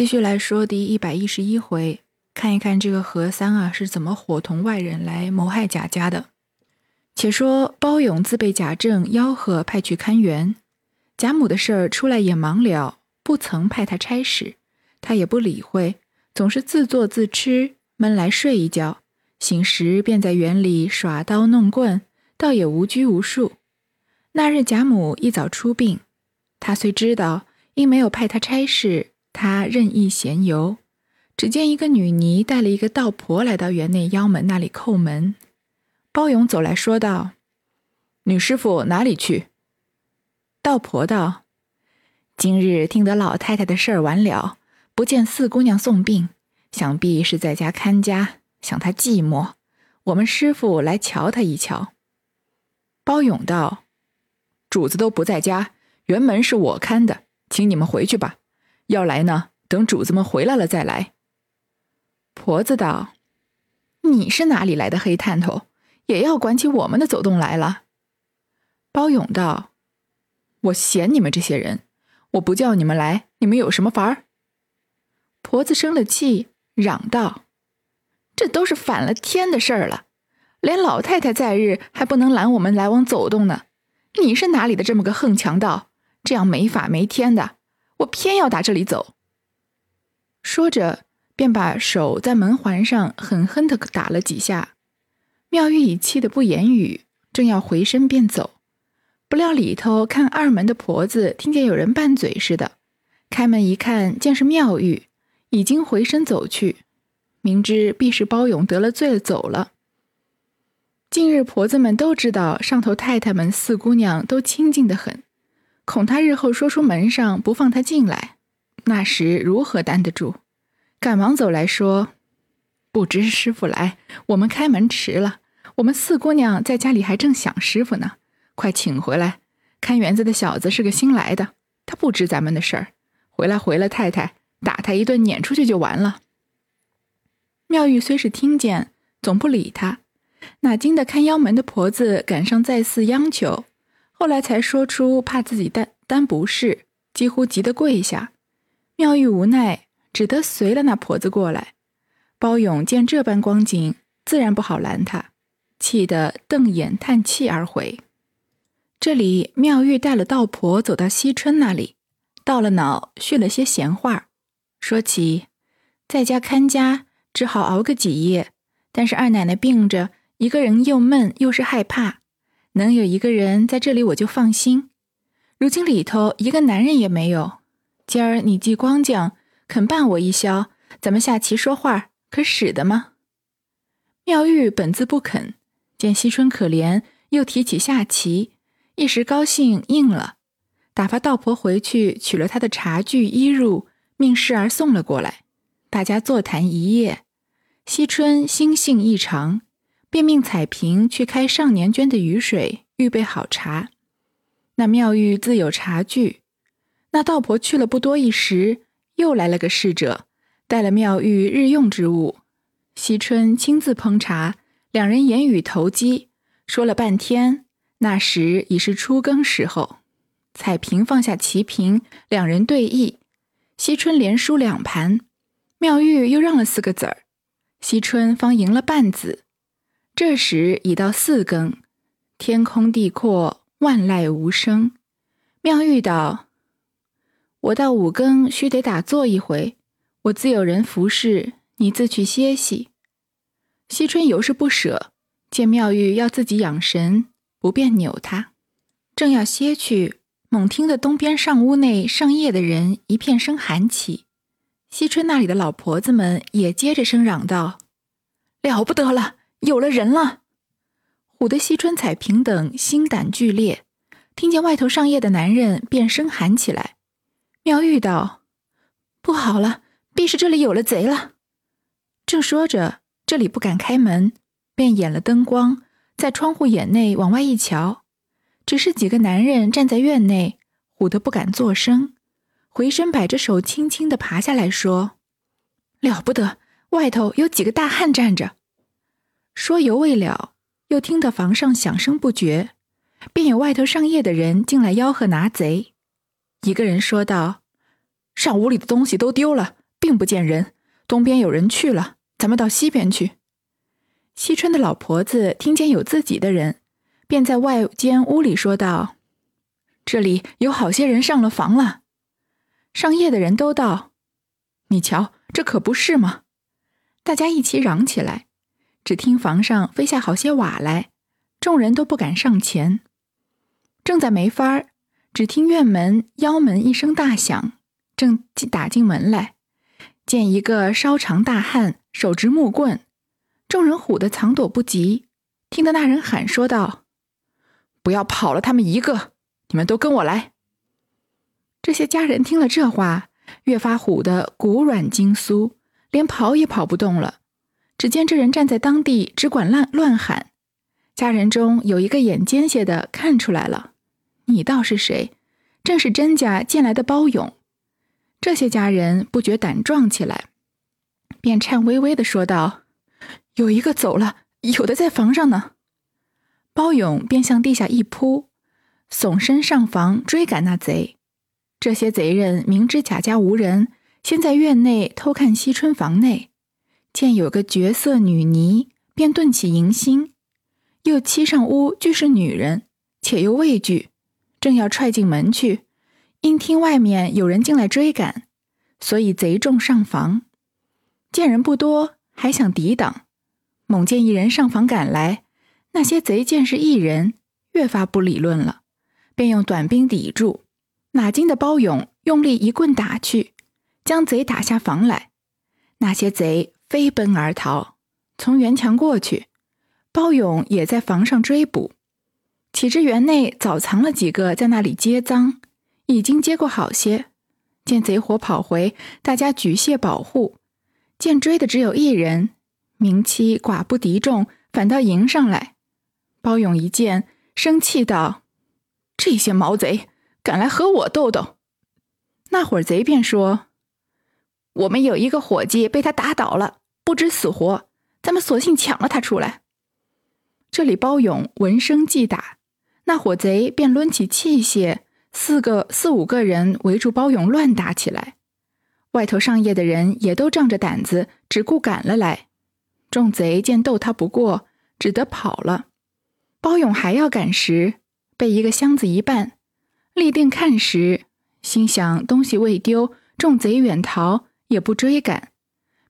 继续来说第一百一十一回，看一看这个何三啊是怎么伙同外人来谋害贾家的。且说包勇自被贾政吆喝派去看园，贾母的事儿出来也忙了，不曾派他差使，他也不理会，总是自作自吃，闷来睡一觉，醒时便在园里耍刀弄棍，倒也无拘无束。那日贾母一早出殡，他虽知道因没有派他差事，他任意闲游。只见一个女尼带了一个道婆来到园内腰门那里叩门。包勇走来说道：“女师傅哪里去？”道婆道：“今日听得老太太的事儿完了，不见四姑娘送病，想必是在家看家，想她寂寞。我们师傅来瞧她一瞧。”包勇道。主子都不在家，园门是我看的，请你们回去吧。要来呢，等主子们回来了再来。婆子道：“你是哪里来的黑探头，也要管起我们的走动来了？”包勇道：“我嫌你们这些人，我不叫你们来，你们有什么法儿？”婆子生了气，嚷道：“这都是反了天的事儿了，连老太太在日还不能拦我们来往走动呢。”你是哪里的这么个横强盗？这样没法没天的，我偏要打这里走。说着，便把手在门环上狠狠的打了几下。妙玉已气得不言语，正要回身便走，不料里头看二门的婆子听见有人拌嘴似的，开门一看，见是妙玉，已经回身走去，明知必是包勇得了罪了，走了。近日婆子们都知道上头太太们四姑娘都清静得很，恐他日后说出门上不放他进来，那时如何担得住？赶忙走来说：“不知师傅来，我们开门迟了。我们四姑娘在家里还正想师傅呢，快请回来。看园子的小子是个新来的，他不知咱们的事儿，回来回了太太，打他一顿，撵出去就完了。”妙玉虽是听见，总不理他。哪经的看腰门的婆子赶上再次央求，后来才说出怕自己担担不是，几乎急得跪下。妙玉无奈，只得随了那婆子过来。包勇见这般光景，自然不好拦他，气得瞪眼叹气而回。这里妙玉带了道婆走到惜春那里，到了脑叙了些闲话，说起在家看家，只好熬个几夜，但是二奶奶病着。一个人又闷又是害怕，能有一个人在这里我就放心。如今里头一个男人也没有，今儿你既光将肯伴我一宵，咱们下棋说话，可使得吗？妙玉本自不肯，见惜春可怜，又提起下棋，一时高兴应了，打发道婆回去取了他的茶具衣褥，命侍儿送了过来，大家坐谈一夜。惜春心性异常。便命彩萍去开上年捐的雨水，预备好茶。那妙玉自有茶具。那道婆去了不多一时，又来了个侍者，带了妙玉日用之物。惜春亲自烹茶，两人言语投机，说了半天。那时已是初更时候，彩萍放下棋瓶，两人对弈。惜春连输两盘，妙玉又让了四个子儿，惜春方赢了半子。这时已到四更，天空地阔，万籁无声。妙玉道：“我到五更须得打坐一回，我自有人服侍，你自去歇息。”惜春犹是不舍，见妙玉要自己养神，不便扭他，正要歇去，猛听得东边上屋内上夜的人一片声喊起，惜春那里的老婆子们也接着声嚷道：“了不得了！”有了人了，唬得惜春、彩萍等心胆俱裂。听见外头上夜的男人，便声喊起来。妙玉道：“不好了，必是这里有了贼了。”正说着，这里不敢开门，便掩了灯光，在窗户眼内往外一瞧，只是几个男人站在院内，唬得不敢作声。回身摆着手，轻轻的爬下来说：“了不得，外头有几个大汉站着。”说犹未了，又听得房上响声不绝，便有外头上夜的人进来吆喝拿贼。一个人说道：“上屋里的东西都丢了，并不见人，东边有人去了，咱们到西边去。惜春的老婆子听见有自己的人，便在外间屋里说道：“这里有好些人上了房了。”上夜的人都道：“你瞧，这可不是吗？”大家一起嚷起来。只听房上飞下好些瓦来，众人都不敢上前。正在没法儿，只听院门腰门一声大响，正打进门来，见一个稍长大汉手执木棍，众人唬得藏躲不及。听得那人喊说道：“不要跑了，他们一个，你们都跟我来。”这些家人听了这话，越发唬得骨软筋酥，连跑也跑不动了。只见这人站在当地，只管乱乱喊。家人中有一个眼尖些的看出来了，你道是谁？正是甄家进来的包勇。这些家人不觉胆壮起来，便颤巍巍的说道：“有一个走了，有的在房上呢。”包勇便向地下一扑，耸身上房追赶那贼。这些贼人明知贾家无人，先在院内偷看惜春房内，见有个绝色女尼，便顿起淫心。又欺上屋俱是女人，且又畏惧，正要踹进门去，因听外面有人进来追赶，所以贼众上房。见人不多，还想抵挡，猛见一人上房赶来，那些贼见是一人，越发不理论了，便用短兵抵住。哪经的包勇用力一棍打去，将贼打下房来。那些贼飞奔而逃，从园墙过去。包勇也在房上追捕。岂知园内早藏了几个在那里接赃，已经接过好些。见贼火跑回，大家举械保护。见追的只有一人，明妻寡不敌众，反倒迎上来。包勇一见，生气道：“这些毛贼！”敢来和我斗斗，那伙贼便说：“我们有一个伙计被他打倒了，不知死活，咱们索性抢了他出来。”这里包勇闻声即打，那伙贼便抡起器械，四个四五个人围住包勇乱打起来。外头上夜的人也都仗着胆子，只顾赶了来。众贼见斗他不过，只得跑了。包勇还要赶时，被一个箱子一绊。立定看时，心想东西未丢，众贼远逃，也不追赶，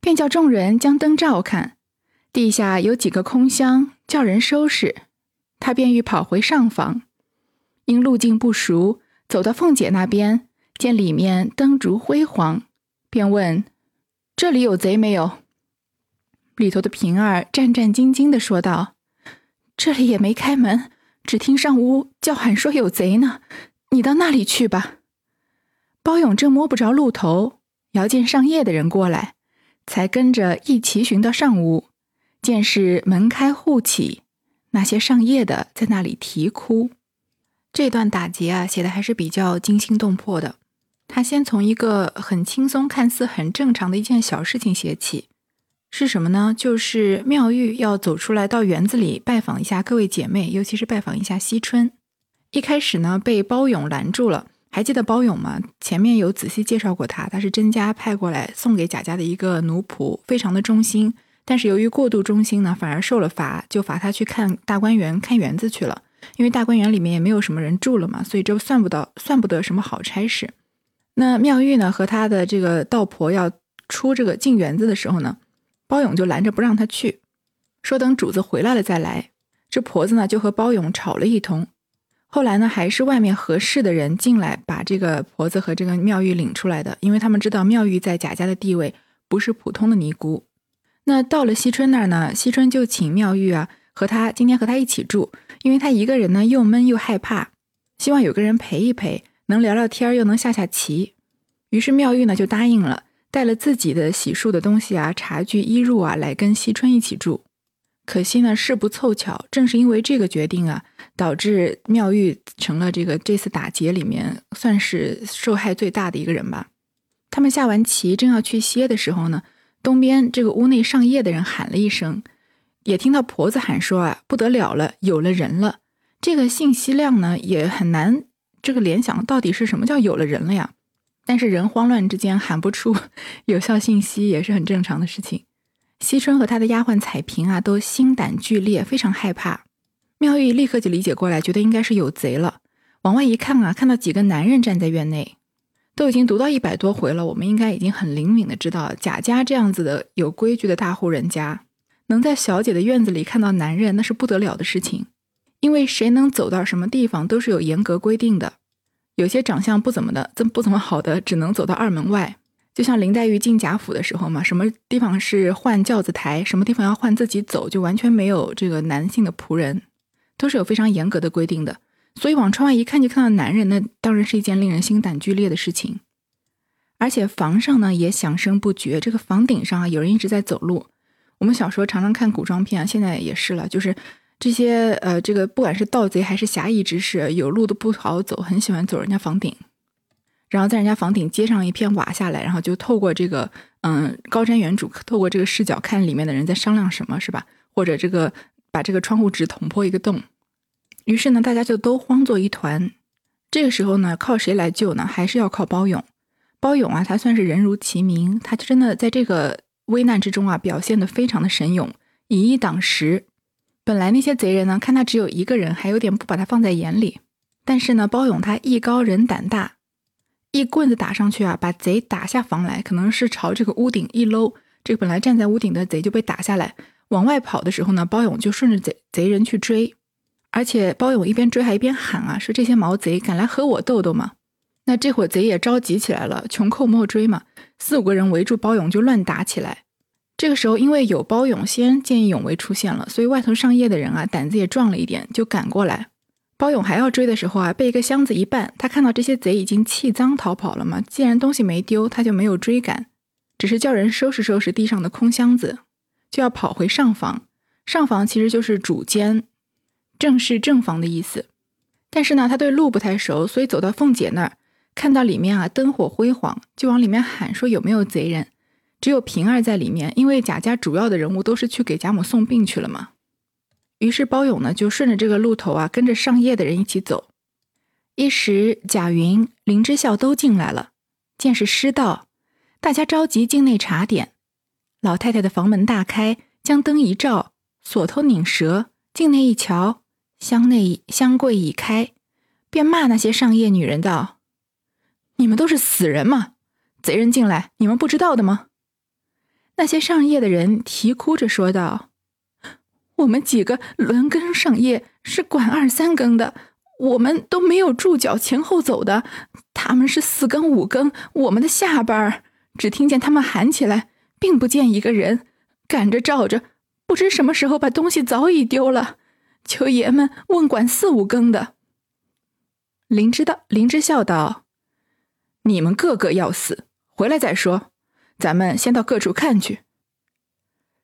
便叫众人将灯照看，地下有几个空箱，叫人收拾。他便欲跑回上房，因路径不熟，走到凤姐那边，见里面灯烛辉煌，便问：“这里有贼没有？”里头的平儿战战兢兢地说道：“这里也没开门，只听上屋叫喊说有贼呢。”你到那里去吧。包勇正摸不着路头，遥见上夜的人过来，才跟着一齐寻到上屋，见是门开户起，那些上夜的在那里啼哭。这段打劫啊，写的还是比较惊心动魄的。他先从一个很轻松、看似很正常的一件小事情写起，是什么呢？就是妙玉要走出来到园子里拜访一下各位姐妹，尤其是拜访一下惜春。一开始呢，被包勇拦住了。还记得包勇吗？前面有仔细介绍过他，他是甄家派过来送给贾家的一个奴仆，非常的忠心。但是由于过度忠心呢，反而受了罚，就罚他去看大观园看园子去了。因为大观园里面也没有什么人住了嘛，所以这算不到，算不得什么好差事。那妙玉呢，和他的这个道婆要出这个进园子的时候呢，包勇就拦着不让他去，说等主子回来了再来。这婆子呢，就和包勇吵了一通。后来呢，还是外面合适的人进来，把这个婆子和这个妙玉领出来的，因为他们知道妙玉在贾家的地位不是普通的尼姑。那到了惜春那儿呢，惜春就请妙玉啊和她今天和她一起住，因为她一个人呢又闷又害怕，希望有个人陪一陪，能聊聊天又能下下棋。于是妙玉呢就答应了，带了自己的洗漱的东西啊、茶具、衣褥啊来跟惜春一起住。可惜呢，事不凑巧，正是因为这个决定啊，导致妙玉成了这个这次打劫里面算是受害最大的一个人吧。他们下完棋，正要去歇的时候呢，东边这个屋内上夜的人喊了一声，也听到婆子喊说啊，不得了了，有了人了。这个信息量呢也很难这个联想到底是什么叫有了人了呀？但是人慌乱之间喊不出 有效信息也是很正常的事情。惜春和他的丫鬟彩萍啊，都心胆俱裂，非常害怕。妙玉立刻就理解过来，觉得应该是有贼了。往外一看啊，看到几个男人站在院内，都已经读到一百多回了。我们应该已经很灵敏的知道，贾家这样子的有规矩的大户人家，能在小姐的院子里看到男人，那是不得了的事情。因为谁能走到什么地方，都是有严格规定的。有些长相不怎么的，怎不怎么好的，只能走到二门外。就像林黛玉进贾府的时候嘛，什么地方是换轿子台，什么地方要换自己走，就完全没有这个男性的仆人，都是有非常严格的规定的。所以往窗外一看，就看到男人，那当然是一件令人心胆俱裂的事情。而且房上呢也响声不绝，这个房顶上啊有人一直在走路。我们小时候常常看古装片，现在也是了，就是这些呃，这个不管是盗贼还是侠义之士，有路都不好走，很喜欢走人家房顶。然后在人家房顶接上一片瓦下来，然后就透过这个嗯高瞻远瞩，透过这个视角看里面的人在商量什么，是吧？或者这个把这个窗户纸捅破一个洞。于是呢，大家就都慌作一团。这个时候呢，靠谁来救呢？还是要靠包勇。包勇啊，他算是人如其名，他就真的在这个危难之中啊，表现的非常的神勇，以一挡十。本来那些贼人呢，看他只有一个人，还有点不把他放在眼里。但是呢，包勇他艺高人胆大。一棍子打上去啊，把贼打下房来，可能是朝这个屋顶一搂，这个本来站在屋顶的贼就被打下来。往外跑的时候呢，包勇就顺着贼贼人去追，而且包勇一边追还一边喊啊，说这些毛贼敢来和我斗斗吗？那这伙贼也着急起来了，穷寇莫追嘛，四五个人围住包勇就乱打起来。这个时候因为有包勇先见义勇为出现了，所以外头上夜的人啊胆子也壮了一点，就赶过来。包勇还要追的时候啊，被一个箱子一绊。他看到这些贼已经弃赃逃跑了嘛，既然东西没丢，他就没有追赶，只是叫人收拾收拾地上的空箱子，就要跑回上房。上房其实就是主间，正是正房的意思。但是呢，他对路不太熟，所以走到凤姐那儿，看到里面啊灯火辉煌，就往里面喊说有没有贼人。只有平儿在里面，因为贾家主要的人物都是去给贾母送病去了嘛。于是包勇呢，就顺着这个路头啊，跟着上夜的人一起走。一时贾云、林之孝都进来了，见是失道，大家着急进内查点。老太太的房门大开，将灯一照，锁头拧折，进内一瞧，箱内箱柜已开，便骂那些上夜女人道：“你们都是死人吗？贼人进来，你们不知道的吗？”那些上夜的人啼哭着说道。我们几个轮更上夜，是管二三更的，我们都没有住脚前后走的。他们是四更五更，我们的下班只听见他们喊起来，并不见一个人，赶着照着，不知什么时候把东西早已丢了。求爷们问管四五更的。林知道，林之笑道：“你们个个要死，回来再说。咱们先到各处看去。”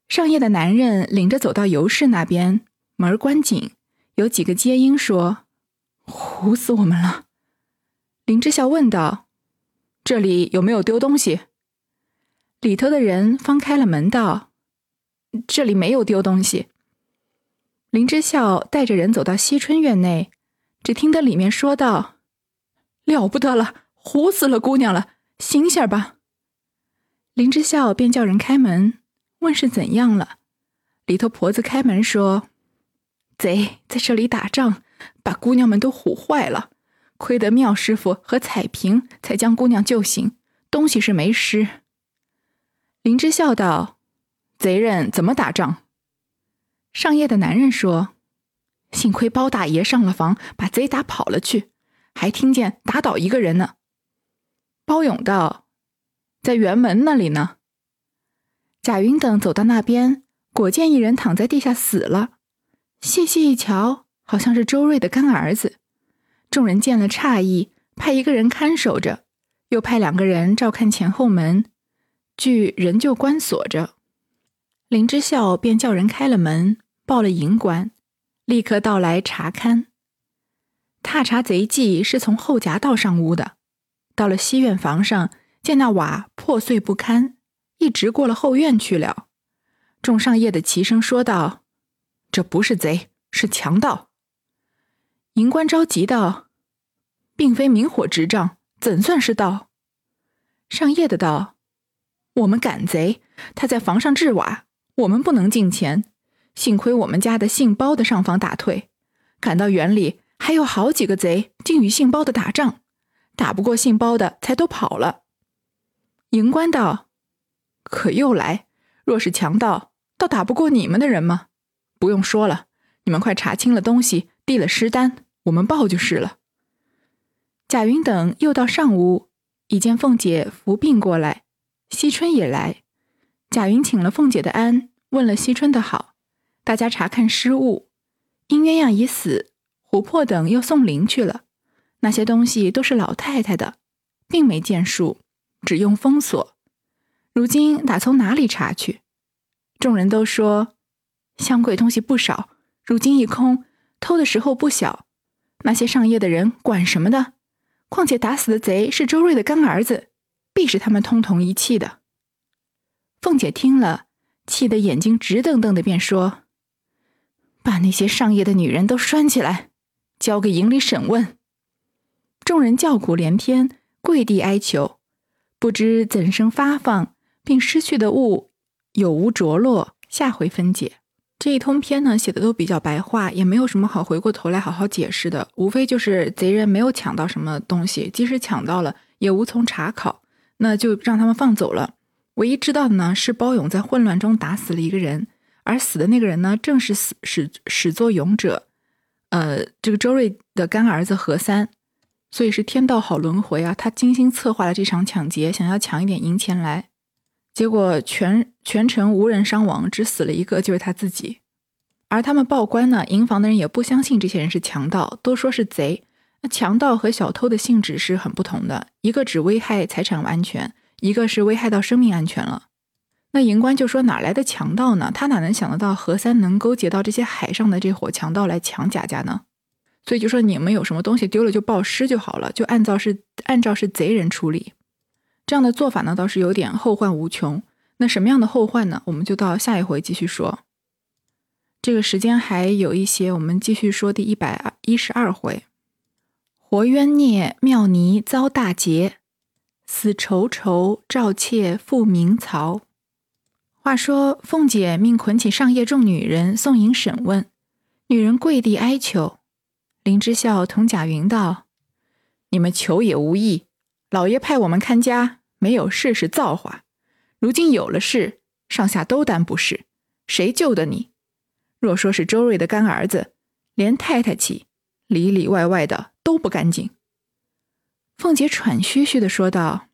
上夜的男人领着走到尤氏那边，门关紧，有几个接应说：“唬死我们了。”林之孝问道：“这里有没有丢东西？”里头的人方开了门道：“这里没有丢东西。”林之孝带着人走到惜春院内，只听得里面说道：“了不得了，唬死了姑娘了，醒醒吧！”林之孝便叫人开门。问是怎样了？里头婆子开门说：“贼在这里打仗，把姑娘们都唬坏了。亏得妙师傅和彩萍才将姑娘救醒，东西是没失。”林之笑道：“贼人怎么打仗？”上夜的男人说：“幸亏包大爷上了房，把贼打跑了去，还听见打倒一个人呢。”包勇道：“在辕门那里呢。”贾云等走到那边，果见一人躺在地下死了。细细一瞧，好像是周瑞的干儿子。众人见了诧异，派一个人看守着，又派两个人照看前后门，据仍旧关锁着。林之孝便叫人开了门，报了营官，立刻到来查勘。踏查贼迹是从后夹道上屋的，到了西院房上，见那瓦破碎不堪。一直过了后院去了，众上夜的齐声说道：“这不是贼，是强盗。”营官着急道：“并非明火执仗，怎算是盗？”上夜的道：“我们赶贼，他在房上掷瓦，我们不能进前。幸亏我们家的姓包的上房打退，赶到园里还有好几个贼，竟与姓包的打仗，打不过姓包的，才都跑了。”营官道：“可又来？若是强盗，倒打不过你们的人吗？不用说了，你们快查清了东西，递了尸单，我们报就是了。”贾云等又到上屋，已见凤姐扶病过来，惜春也来。贾云请了凤姐的安，问了惜春的好，大家查看失物，因鸳鸯已死，琥珀等又送灵去了。那些东西都是老太太的，并没见数，只用封锁。如今打从哪里查去？众人都说，香柜东西不少，如今一空，偷的时候不小。那些上夜的人管什么的？况且打死的贼是周瑞的干儿子，必是他们通同一气的。凤姐听了，气得眼睛直瞪瞪的，便说：“把那些上夜的女人都拴起来，交给营里审问。”众人叫苦连天，跪地哀求，不知怎生发放，并失去的物有无着落，下回分解。这一通篇呢，写的都比较白话，也没有什么好回过头来好好解释的，无非就是贼人没有抢到什么东西，即使抢到了，也无从查考，那就让他们放走了。唯一知道的呢，是包勇在混乱中打死了一个人，而死的那个人呢，正是死始始作俑者，呃，这个周瑞的干儿子何三，所以是天道好轮回啊！他精心策划了这场抢劫，想要抢一点银钱来。结果全全城无人伤亡，只死了一个，就是他自己。而他们报官呢，营房的人也不相信这些人是强盗，都说是贼。那强盗和小偷的性质是很不同的，一个只危害财产安全，一个是危害到生命安全了。那营官就说：“哪来的强盗呢？他哪能想得到何三能勾结到这些海上的这伙强盗来抢贾家呢？”所以就说：“你们有什么东西丢了就报失就好了，就按照是按照是贼人处理。”这样的做法呢，倒是有点后患无穷。那什么样的后患呢？我们就到下一回继续说。这个时间还有一些，我们继续说第一百一十二回：活冤孽妙尼遭大劫，死仇仇赵妾复明曹。话说凤姐命捆起上夜众女人送迎审问，女人跪地哀求。林之孝同贾云道：“你们求也无益。”老爷派我们看家，没有事是造化。如今有了事，上下都担不是，谁救得你？若说是周瑞的干儿子，连太太起，里里外外的都不干净。凤姐喘吁吁的说道：“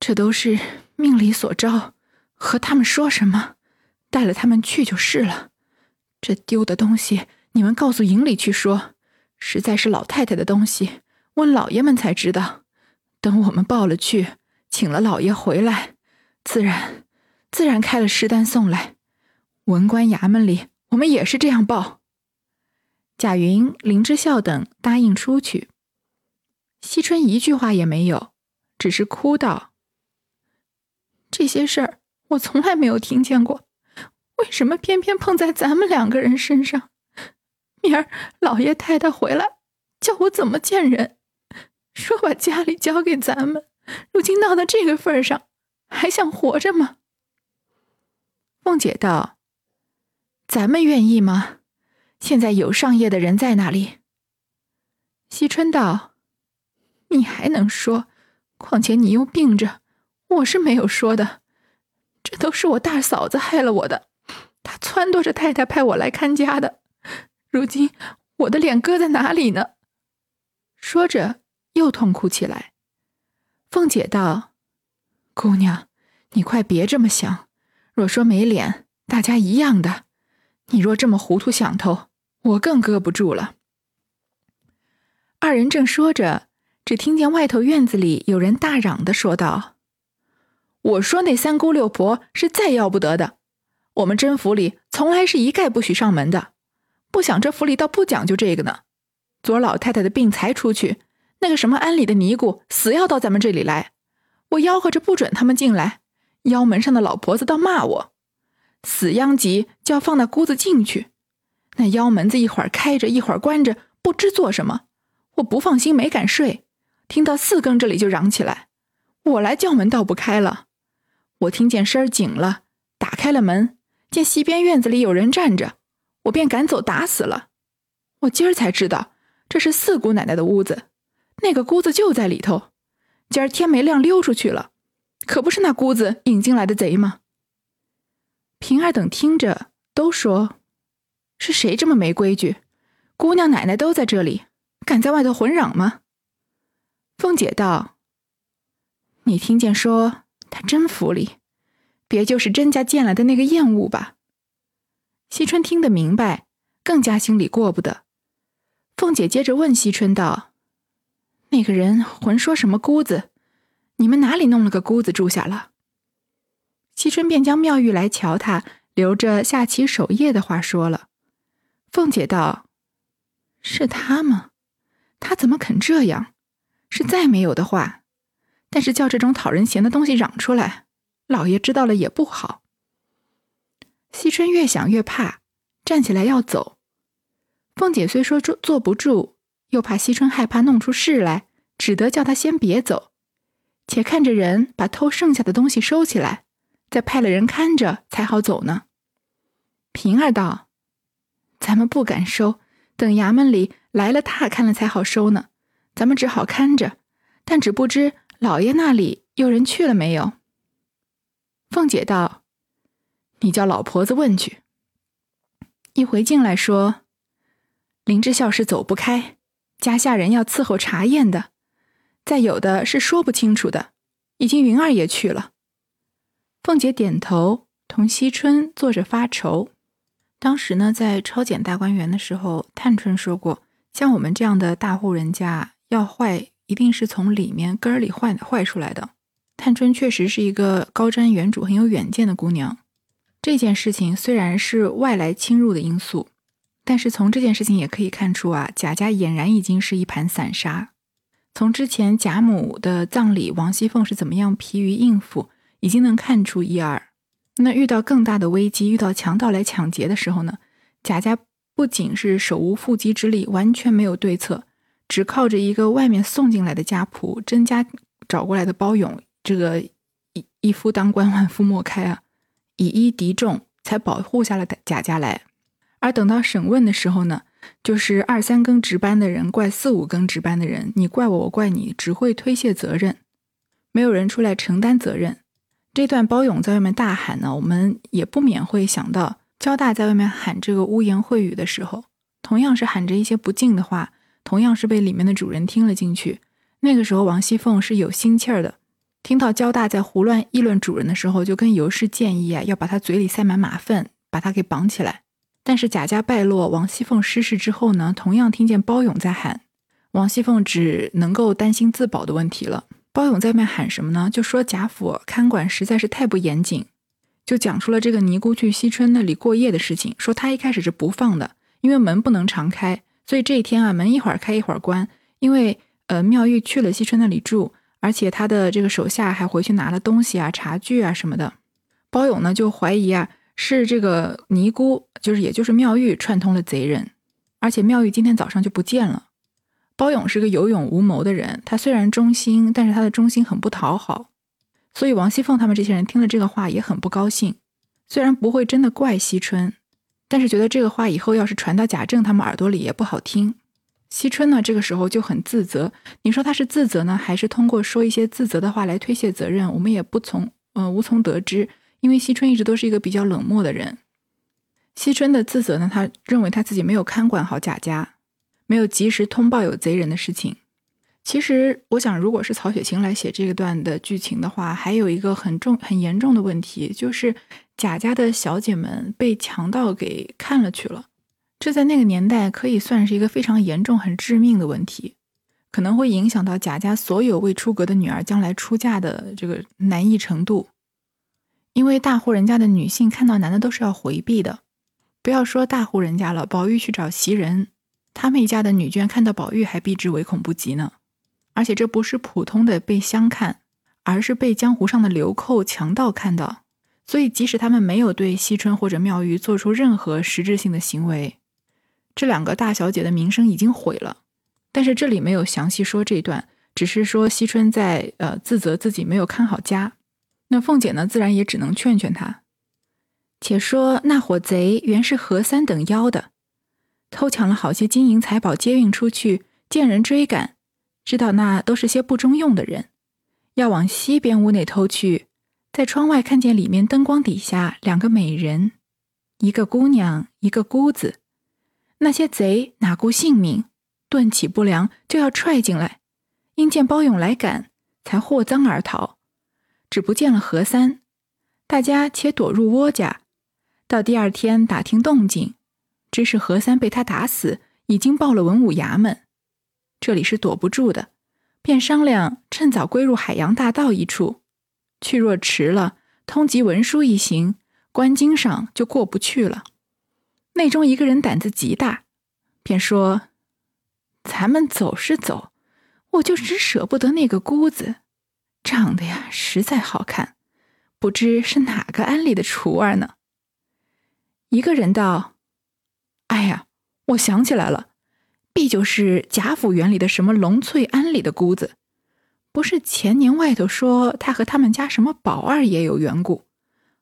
这都是命里所招，和他们说什么？带了他们去就是了。这丢的东西，你们告诉营里去说，实在是老太太的东西，问老爷们才知道。”等我们报了去，请了老爷回来，自然自然开了尸单送来。文官衙门里，我们也是这样报。贾云、林之孝等答应出去。惜春一句话也没有，只是哭道：“这些事儿我从来没有听见过，为什么偏偏碰在咱们两个人身上？明儿老爷太太回来，叫我怎么见人？”说把家里交给咱们，如今闹到这个份上，还想活着吗？凤姐道：“咱们愿意吗？现在有上夜的人在那里？”惜春道：“你还能说？况且你又病着，我是没有说的。这都是我大嫂子害了我的，她撺掇着太太派我来看家的。如今我的脸搁在哪里呢？”说着。又痛哭起来。凤姐道：“姑娘，你快别这么想。若说没脸，大家一样的。你若这么糊涂想头，我更搁不住了。”二人正说着，只听见外头院子里有人大嚷的说道：“我说那三姑六婆是再要不得的。我们甄府里从来是一概不许上门的。不想这府里倒不讲究这个呢。昨老太太的病才出去。”那个什么庵里的尼姑死要到咱们这里来，我吆喝着不准他们进来，腰门上的老婆子倒骂我，死殃急就要放那姑子进去，那腰门子一会儿开着一会儿关着，不知做什么，我不放心没敢睡，听到四更这里就嚷起来，我来叫门倒不开了。我听见声儿紧了，打开了门，见西边院子里有人站着，我便赶走打死了。我今儿才知道这是四姑奶奶的屋子，那个姑子就在里头。今儿天没亮溜出去了，可不是那姑子引进来的贼吗？平儿等听着都说：“是谁这么没规矩？姑娘奶奶都在这里，敢在外头混嚷吗？”凤姐道：“你听见说他真府里，别就是甄家见来的那个厌恶吧？”惜春听得明白，更加心里过不得。凤姐接着问惜春道：“那个人混说什么姑子？你们哪里弄了个姑子住下了？”惜春便将妙玉来瞧他，留着下棋守夜的话说了。凤姐道：“是他吗？他怎么肯这样？是再没有的话，但是叫这种讨人嫌的东西嚷出来，老爷知道了也不好。”惜春越想越怕，站起来要走。凤姐虽说坐坐不住，又怕惜春害怕弄出事来，只得叫他先别走，且看着人把偷剩下的东西收起来。再派了人看着才好走呢。平儿道：“咱们不敢收，等衙门里来了他看了才好收呢。咱们只好看着，但只不知老爷那里有人去了没有。”凤姐道：“你叫老婆子问去。”一回进来说：“林之孝是走不开，家下人要伺候查验的，再有的是说不清楚的，已经云儿也去了。”凤姐点头，同惜春坐着发愁。当时呢，在抄检大观园的时候，探春说过，像我们这样的大户人家，要坏一定是从里面根儿里坏坏出来的。探春确实是一个高瞻远瞩、很有远见的姑娘。这件事情虽然是外来侵入的因素，但是从这件事情也可以看出啊，贾家俨然已经是一盘散沙。从之前贾母的葬礼，王熙凤是怎么样疲于应付。已经能看出一二。那遇到更大的危机，遇到强盗来抢劫的时候呢？贾家不仅是手无缚鸡之力，完全没有对策，只靠着一个外面送进来的家仆甄家找过来的包勇，这个一一夫当关，万夫莫开啊，以一敌众，才保护下了贾家来。而等到审问的时候呢，就是二三更值班的人怪四五更值班的人，你怪我，我怪你，只会推卸责任，没有人出来承担责任。这段包勇在外面大喊呢，我们也不免会想到焦大在外面喊这个污言秽语的时候，同样是喊着一些不敬的话，同样是被里面的主人听了进去。那个时候王熙凤是有心气儿的，听到焦大在胡乱议论主人的时候，就跟尤氏建议啊，要把他嘴里塞满马粪，把他给绑起来。但是贾家败落，王熙凤失势之后呢，同样听见包勇在喊，王熙凤只能够担心自保的问题了。包勇在外面喊什么呢？就说贾府看管实在是太不严谨，就讲出了这个尼姑去惜春那里过夜的事情。说他一开始是不放的，因为门不能常开，所以这一天啊，门一会儿开一会儿关。因为呃，妙玉去了惜春那里住，而且他的这个手下还回去拿了东西啊、茶具啊什么的。包勇呢就怀疑啊，是这个尼姑，就是也就是妙玉串通了贼人，而且妙玉今天早上就不见了。包勇是个有勇无谋的人，他虽然忠心，但是他的忠心很不讨好，所以王熙凤他们这些人听了这个话也很不高兴。虽然不会真的怪惜春，但是觉得这个话以后要是传到贾政他们耳朵里也不好听。惜春呢，这个时候就很自责。你说他是自责呢，还是通过说一些自责的话来推卸责任？我们也不从，嗯，无从得知。因为惜春一直都是一个比较冷漠的人。惜春的自责呢，他认为他自己没有看管好贾家。没有及时通报有贼人的事情。其实，我想，如果是曹雪芹来写这个段的剧情的话，还有一个很重、很严重的问题，就是贾家的小姐们被强盗给看了去了。这在那个年代可以算是一个非常严重、很致命的问题，可能会影响到贾家所有未出阁的女儿将来出嫁的这个难易程度。因为大户人家的女性看到男的都是要回避的，不要说大户人家了，宝玉去找袭人。他们一家的女眷看到宝玉还避之唯恐不及呢，而且这不是普通的被相看，而是被江湖上的流寇强盗看到。所以，即使他们没有对惜春或者妙玉做出任何实质性的行为，这两个大小姐的名声已经毁了。但是这里没有详细说这段，只是说惜春在呃自责自己没有看好家。那凤姐呢，自然也只能劝劝他。且说那伙贼原是何三等妖的，偷抢了好些金银财宝，接运出去，见人追赶，知道那都是些不中用的人，要往西边屋内偷去，在窗外看见里面灯光底下两个美人，一个姑娘，一个姑子。那些贼哪顾性命，顿起不良，就要踹进来，因见包勇来赶，才获赃而逃，只不见了何三，大家且躲入窝家。到第二天打听动静，知是何三被他打死，已经报了文武衙门。这里是躲不住的，便商量趁早归入海洋大道一处。去若迟了，通缉文书一行，官经上就过不去了。内中一个人胆子极大，便说：“咱们走是走，我就只舍不得那个姑子，长得呀实在好看，不知是哪个庵里的厨儿呢？”一个人道：“哎呀，我想起来了，必就是贾府园里的什么龙翠庵里的姑子，不是前年外头说他和他们家什么宝二爷有缘故，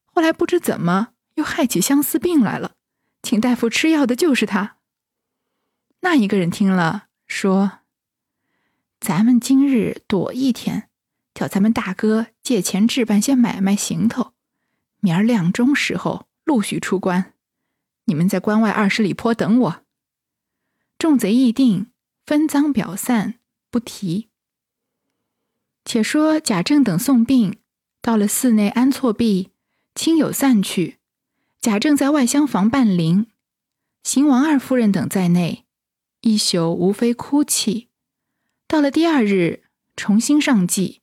后来不知怎么又害起相思病来了，请大夫吃药的就是他。”那一个人听了说：“咱们今日躲一天，叫咱们大哥借钱置办些买卖行头，明儿亮钟时候陆续出关。”你们在关外二十里坡等我。众贼议定，分赃表散，不提。且说贾政等送殡，到了寺内安错毕，亲友散去，贾政在外厢房伴灵，邢王二夫人等在内，一宿无非哭泣。到了第二日，重新上祭，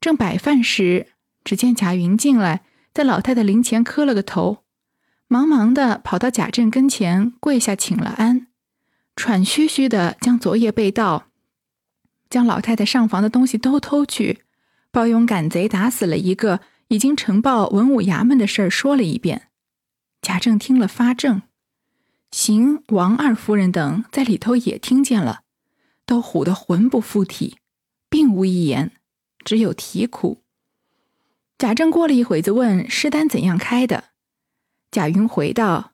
正摆饭时，只见贾云进来，在老太太灵前磕了个头。忙忙的跑到贾政跟前跪下请了安，喘吁吁的将昨夜被盗、将老太太上房的东西都偷去，包勇赶贼打死了一个，已经呈报文武衙门的事儿说了一遍。贾政听了发怔，邢王二夫人等在里头也听见了，都唬得魂不附体，并无一言，只有啼哭。贾政过了一会子问尸单怎样开的。贾云回道：“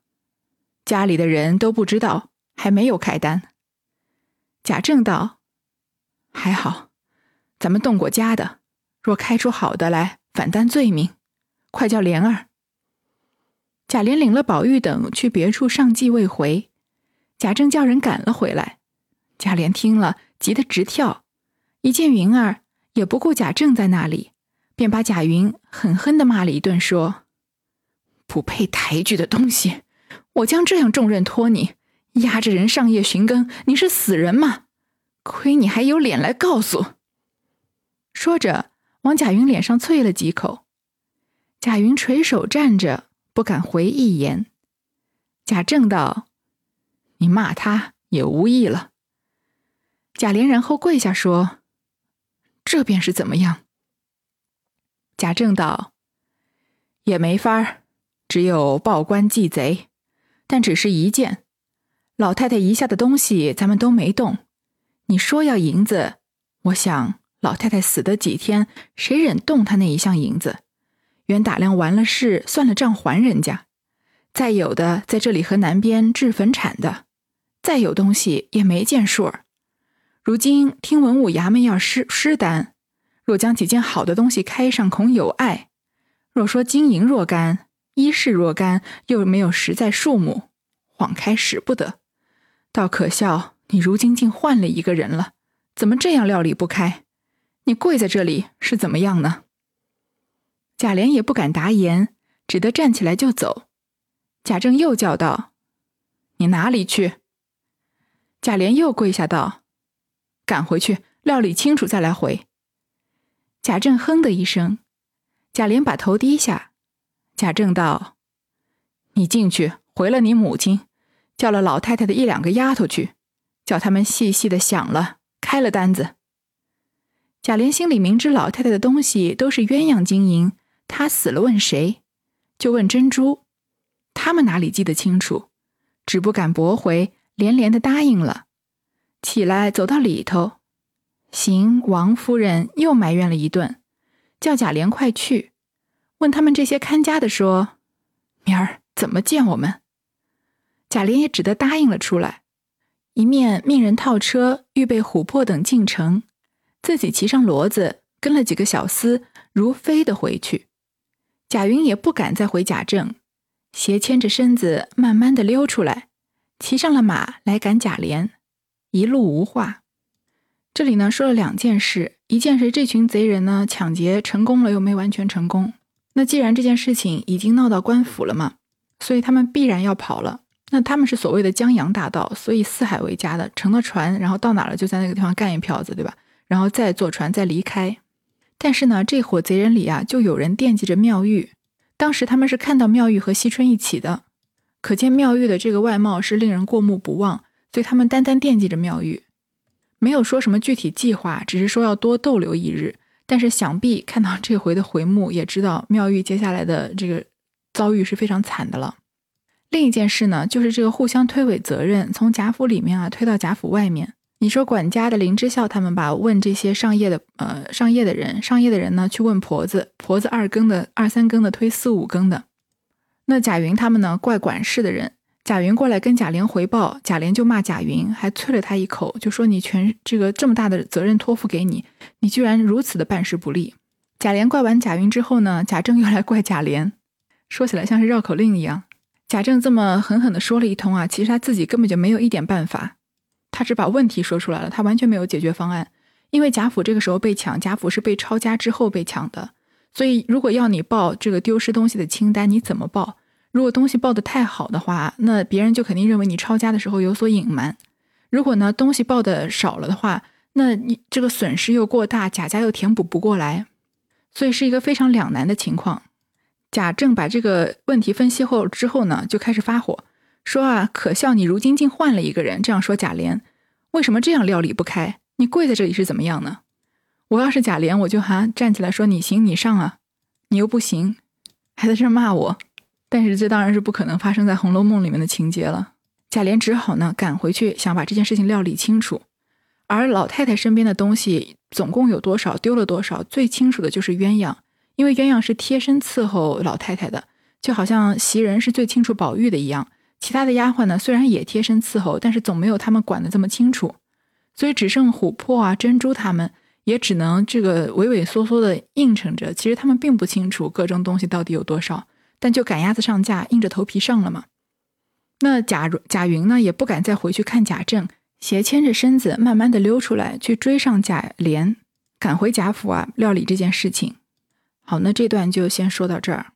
家里的人都不知道，还没有开单。”贾政道：“还好，咱们动过家的，若开出好的来，反担罪名。快叫莲儿。”贾琏领了宝玉等去别处上祭未回，贾政叫人赶了回来。贾琏听了，急得直跳，一见云儿，也不顾贾政在那里，便把贾云狠狠的骂了一顿，说。不配抬举的东西！我将这样重任托你，压着人上夜寻根，你是死人吗？亏你还有脸来告诉！说着，往贾云脸上啐了几口。贾云垂手站着，不敢回一言。贾政道：“你骂他也无益了。”贾琏然后跪下说：“这便是怎么样？”贾政道：“也没法儿。”只有报官祭贼，但只是一件。老太太遗下的东西，咱们都没动。你说要银子，我想老太太死的几天，谁忍动她那一项银子？原打量完了事，算了账还人家。再有的在这里和南边置坟产的，再有东西也没见数儿。如今听文武衙门要施施单，若将几件好的东西开上，恐有碍。若说金银若干。衣饰若干，又没有实在数目，晃开使不得。倒可笑，你如今竟换了一个人了，怎么这样料理不开？你跪在这里是怎么样呢？贾琏也不敢答言，只得站起来就走。贾政又叫道：“你哪里去？”贾琏又跪下道：“赶回去，料理清楚再来回。”贾政哼的一声，贾琏把头低下。贾政道：“你进去回了你母亲，叫了老太太的一两个丫头去，叫他们细细的想了，开了单子。”贾琏心里明知老太太的东西都是鸳鸯经营，他死了问谁？就问珍珠，他们哪里记得清楚？只不敢驳回，连连的答应了。起来走到里头，邢王夫人又埋怨了一顿，叫贾琏快去，问他们这些看家的说：“明儿怎么见我们？”贾琏也只得答应了出来，一面命人套车，预备琥珀等进城，自己骑上骡子，跟了几个小厮，如飞的回去。贾云也不敢再回贾政，斜牵着身子，慢慢的溜出来，骑上了马来赶贾琏，一路无话。这里呢说了两件事，一件是这群贼人呢抢劫成功了，又没完全成功。那既然这件事情已经闹到官府了嘛，所以他们必然要跑了。那他们是所谓的江洋大盗，所以四海为家的，乘了船，然后到哪了就在那个地方干一票子，对吧？然后再坐船再离开。但是呢，这伙贼人里啊，就有人惦记着妙玉。当时他们是看到妙玉和惜春一起的，可见妙玉的这个外貌是令人过目不忘，所以他们单单惦记着妙玉。没有说什么具体计划，只是说要多逗留一日。但是想必看到这回的回目，也知道妙玉接下来的这个遭遇是非常惨的了。另一件事呢，就是这个互相推诿责任，从贾府里面啊推到贾府外面。你说管家的林之孝他们吧，问这些上夜的呃上夜的人，上夜的人呢去问婆子，婆子二更的二三更的推四五更的。那贾云他们呢怪管事的人。贾云过来跟贾琏回报，贾琏就骂贾云，还啐了他一口，就说你全这个这么大的责任托付给你，你居然如此的办事不力。贾琏怪完贾云之后呢，贾政又来怪贾琏，说起来像是绕口令一样。贾政这么狠狠的说了一通啊，其实他自己根本就没有一点办法，他只把问题说出来了，他完全没有解决方案。因为贾府这个时候被抢，贾府是被抄家之后被抢的，所以如果要你报这个丢失东西的清单，你怎么报？如果东西报的太好的话，那别人就肯定认为你抄家的时候有所隐瞒；如果呢东西报的少了的话，那你这个损失又过大，贾家又填补不过来，所以是一个非常两难的情况。贾政把这个问题分析后之后呢，就开始发火，说啊，可笑你如今竟换了一个人，这样说贾琏，为什么这样料理不开？你跪在这里是怎么样呢？我要是贾琏，我就哈站起来说你行你上啊，你又不行，还在这骂我。但是这当然是不可能发生在《红楼梦》里面的情节了。贾琏只好呢赶回去，想把这件事情料理清楚。而老太太身边的东西总共有多少，丢了多少，最清楚的就是鸳鸯，因为鸳鸯是贴身伺候老太太的，就好像袭人是最清楚宝玉的一样。其他的丫鬟呢，虽然也贴身伺候，但是总没有他们管的这么清楚。所以只剩琥珀啊、珍珠他们，也只能这个畏畏缩缩的应承着。其实他们并不清楚各种东西到底有多少。但就赶鸭子上架，硬着头皮上了嘛。那贾贾云呢，也不敢再回去看贾政，斜牵着身子，慢慢的溜出来，去追上贾琏，赶回贾府啊，料理这件事情。好，那这段就先说到这儿。